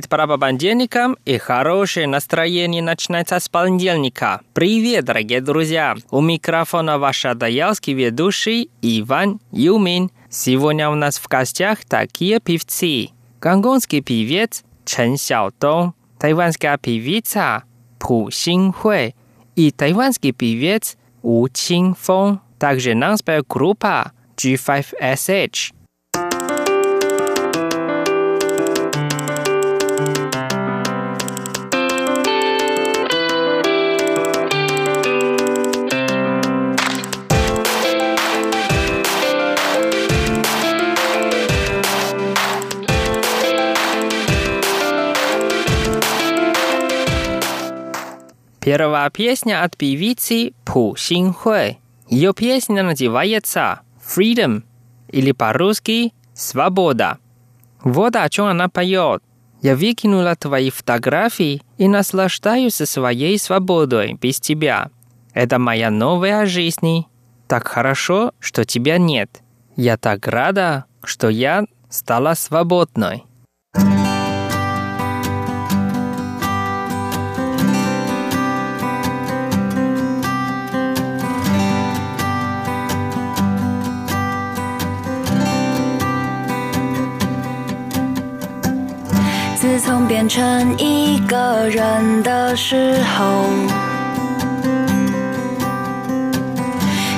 По понедельникам и хорошее настроение начинается с понедельника. Привет, дорогие друзья! У микрофона ваш адаялский ведущий Иван Юмин. Сегодня у нас в гостях такие певцы. Гонконгский певец Чен Xiaodong, тайванская певица Пу Xinhui и тайванский певец У Qingfeng. Также споет группа G5SH.，Первая песня от певицы Пу Xinhui. Ее песня называется «Freedom» или по-русски «Свобода». Вот о чем она поет. Я выкинула твои фотографии и наслаждаюсь своей свободой без тебя. Это моя новая жизнь. Так хорошо, что тебя нет. Я так рада, что я стала свободной. 自从变成一个人的时候，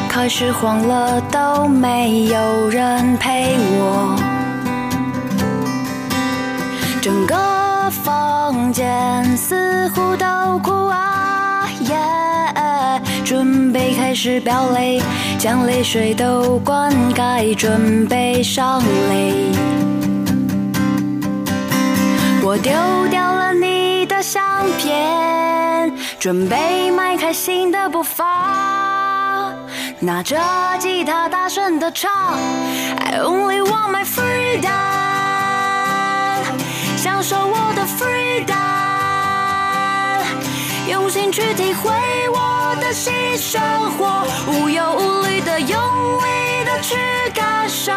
开始慌了，都没有人陪我。整个房间似乎都哭啊耶，准备开始飙泪，将泪水都灌溉，准备上泪。我丢掉了你的相片，准备迈开新的步伐，拿着吉他大声的唱。I only want my freedom，享受我的 freedom，用心去体会我的新生活，无忧无虑的用力的去感受。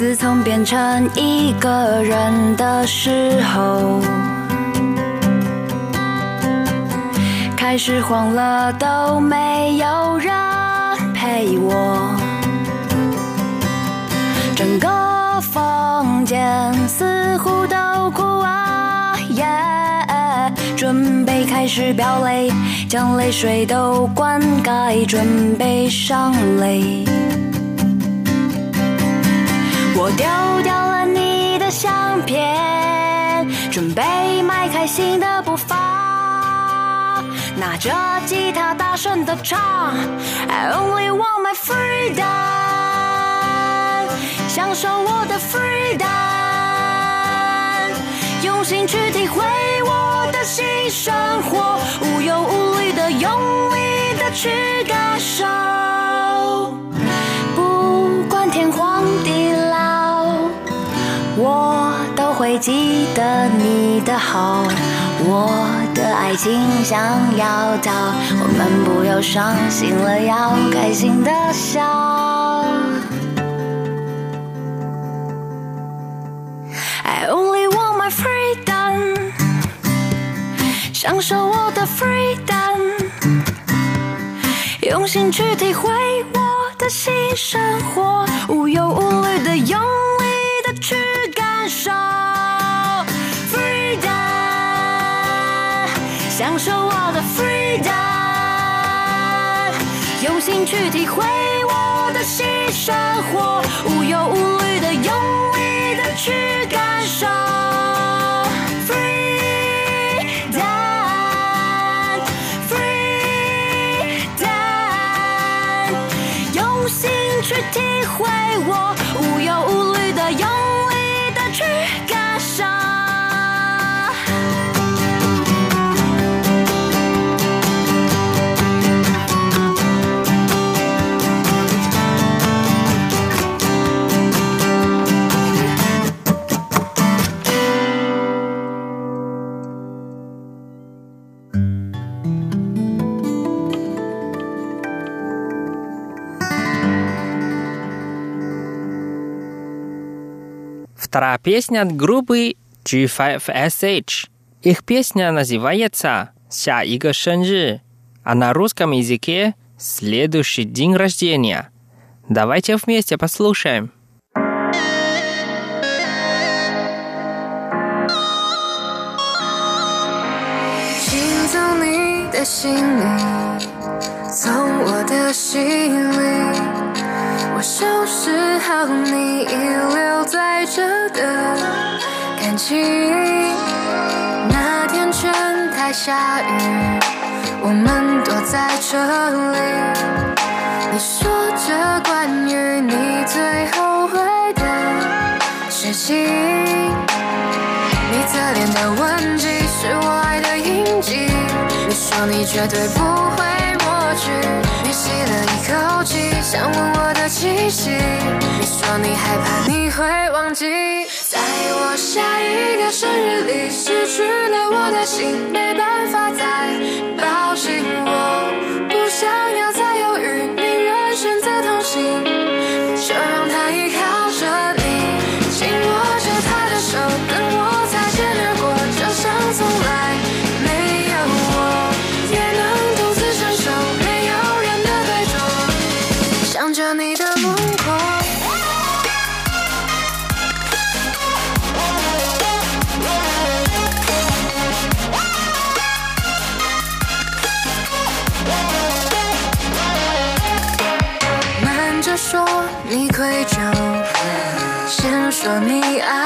自从变成一个人的时候，开始慌了，都没有人陪我。整个房间似乎都哭啊耶，准备开始飙泪，将泪水都灌溉，准备上泪。我丢掉了你的相片，准备迈开新的步伐，拿着吉他大声的唱。I only want my freedom，享受我的 freedom，用心去体会我的新生活，无忧无虑的用力的去感受，会记得你的好，我的爱情想要逃，我们不要伤心了，要开心的笑。I only want my freedom，享受我的 freedom，用心去体会我的新生活，无忧无虑的用力的去感。受享受我的 freedom，用心去体会我的新生活，无忧无虑的用力的去感受 freedom，freedom，用心去体会我 Вторая песня от группы G5SH. Их песня называется «Ся и го шэньры», а на русском языке «Следующий день рождения». Давайте вместе послушаем. 请从你的心里，从我的心里， 我收拾好你遗留在这的感情。那天全台下雨，我们躲在这里。你说着关于你最后悔的事情，你侧脸的吻迹是我爱的印记。你说你绝对不会，想问我的气息。你说你害怕你会忘记，在我下一个生日里失去了我的心，没办法再抱说你爱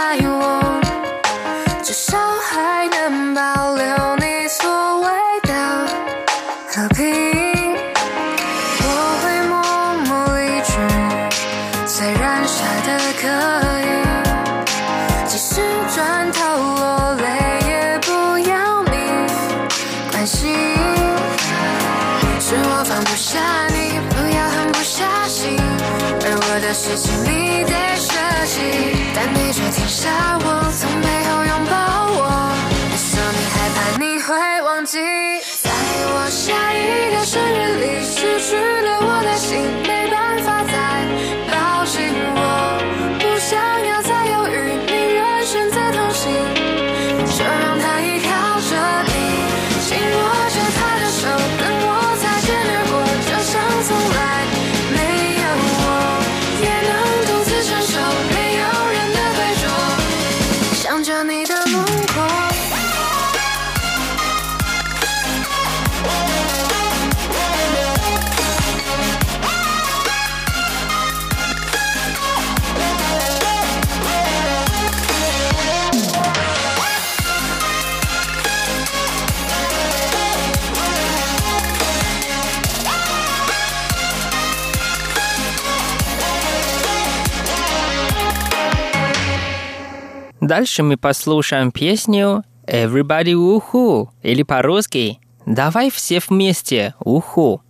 Дальше мы послушаем песню Everybody Уху или по-русски Давай все вместе Уху.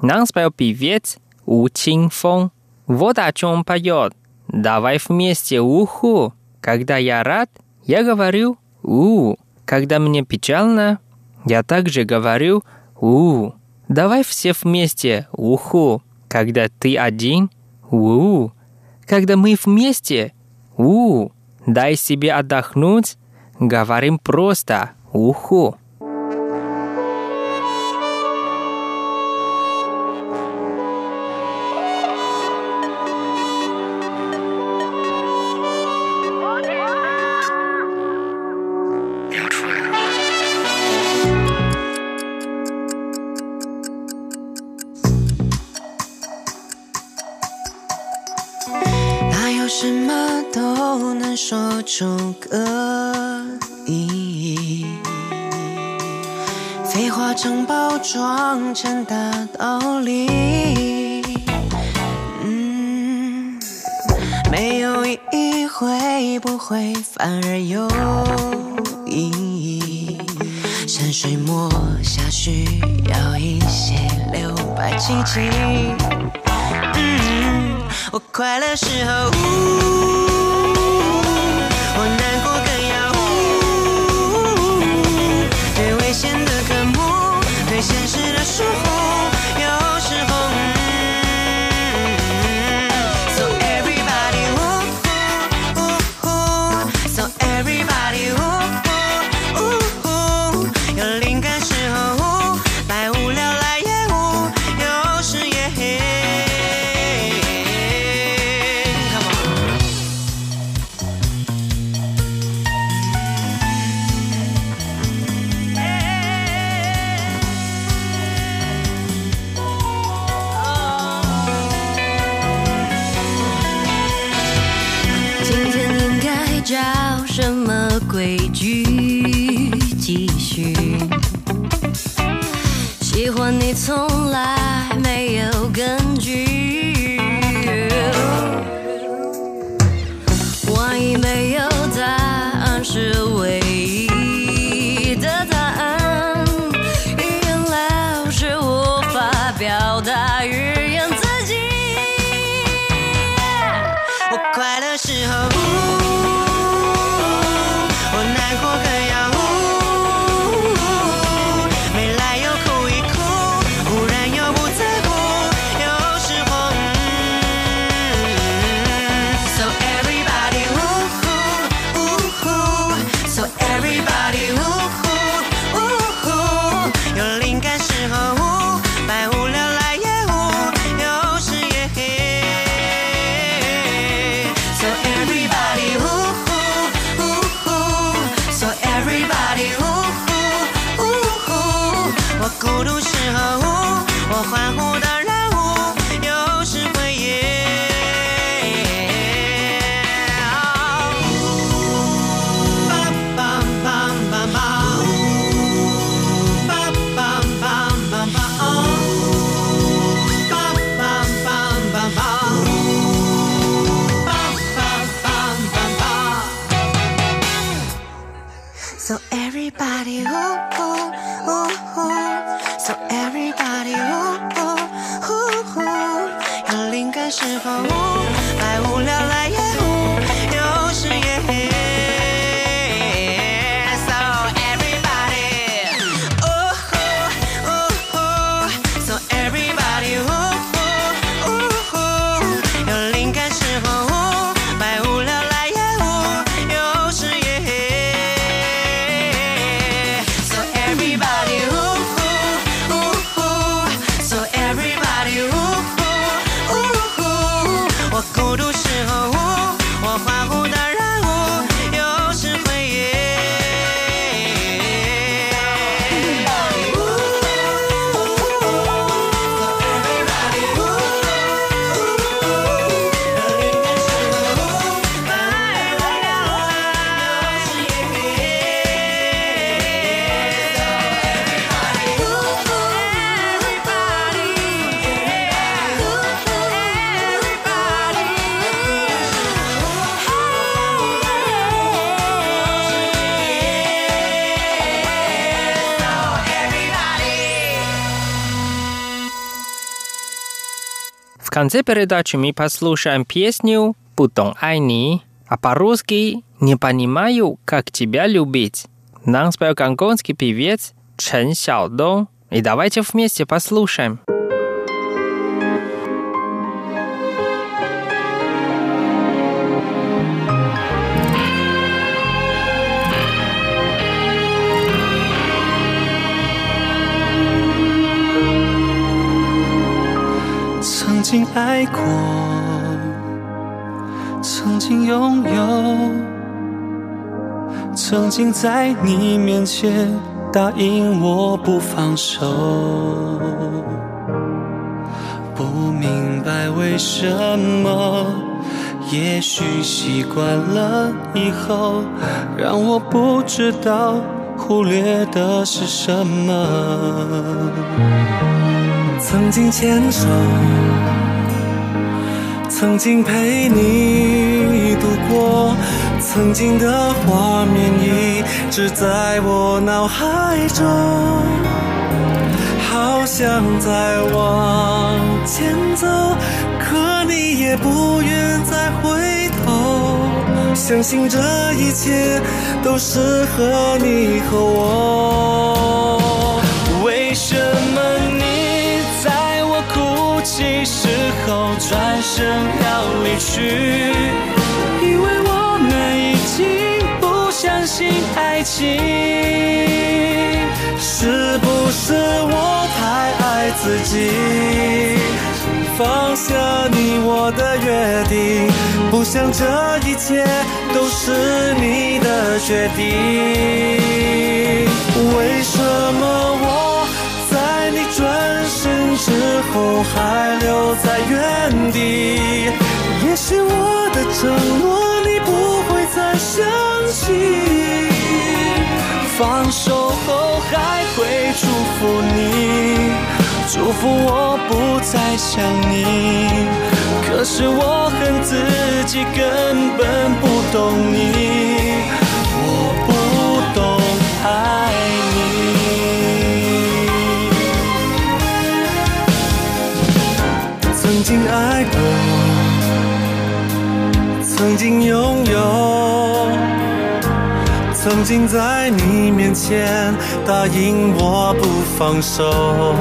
Нам спел певец У Чин Фон. Вот о чем поет. Давай вместе Уху. Когда я рад, я говорю У. Когда мне печально, я также говорю У. Давай все вместе Уху. Когда ты один, У. Когда мы вместе, У. Дай себе отдохнуть, говорим просто уху. 出个意义？废话常包装成大道理。嗯，没有意义会不会反而有意义？山水墨下需要一些留白契机。嗯，我快乐时候，什么规矩继续？喜欢你从来 конце передачи мы послушаем песню «Путом Айни», а по-русски «Не понимаю, как тебя любить». Нам спел гонконгский певец Чен Сяодong. И давайте вместе послушаем. 曾经爱过，曾经拥有，曾经在你面前答应我不放手。不明白为什么，也许习惯了以后，让我不知道忽略的是什么。曾经牵手，曾经陪你度过，曾经的画面一直在我脑海中，好想再往前走，可你也不愿再回头。相信这一切都适合你和我。时候转身要离去？因为我们已经不相信爱情。是不是我太爱自己？放下你我的约定，不想这一切都是你的决定。为什么我后还留在原地？也许我的承诺你不会再相信。放手后还会祝福你，祝福我不再想你。可是我恨自己根本不懂你，曾经拥有。曾经在你面前答应我不放手，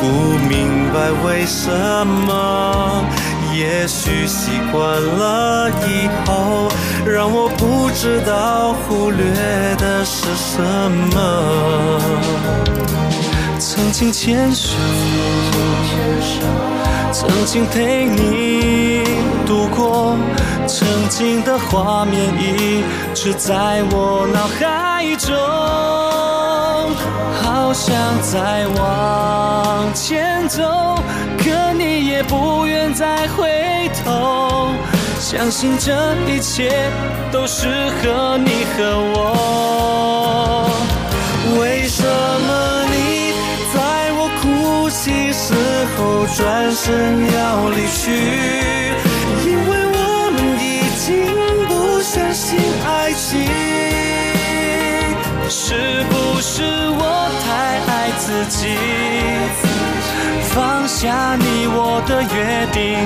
不明白为什么，也许习惯了以后，让我不知道忽略的是什么。曾经牵手，曾经陪你度过。曾经的画面一直在我脑海中，好想再往前走，可你也不愿再回头。相信这一切都适合你和我。为什么哭泣时候转身要离去？因为我们。已经不相信爱情，是不是我太爱自己？放下你我的约定，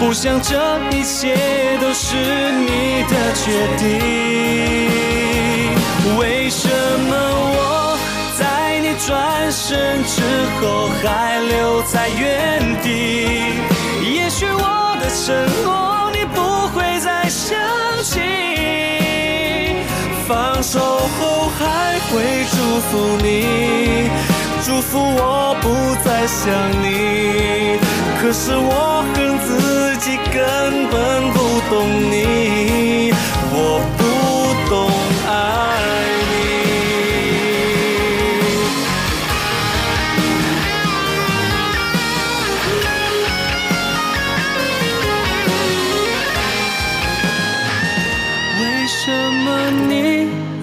不想这一切都是你的决定。为什么我转身之后还留在原地？也许我的承诺你不会再。想起，放手后还会祝福你，祝福我不再想你。可是我恨自己根本不懂你，我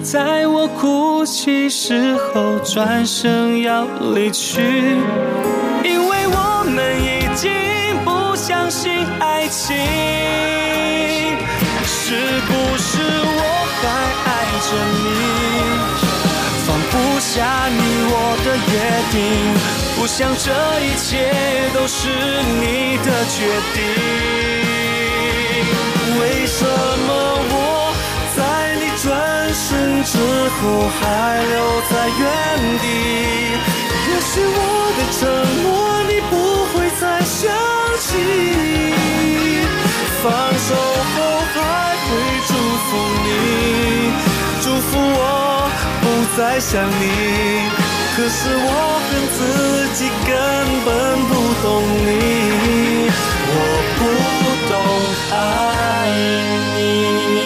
在我哭泣时候转身要离去，因为我们已经不相信爱情。是不是我还爱着你，放不下你我的约定，不想这一切都是你的决定。为什么我？转身之后还留在原地，也许我的承诺你不会再想起。放手后还会祝福你，祝福我不再想你。可是我恨自己根本不懂你，我不懂爱你。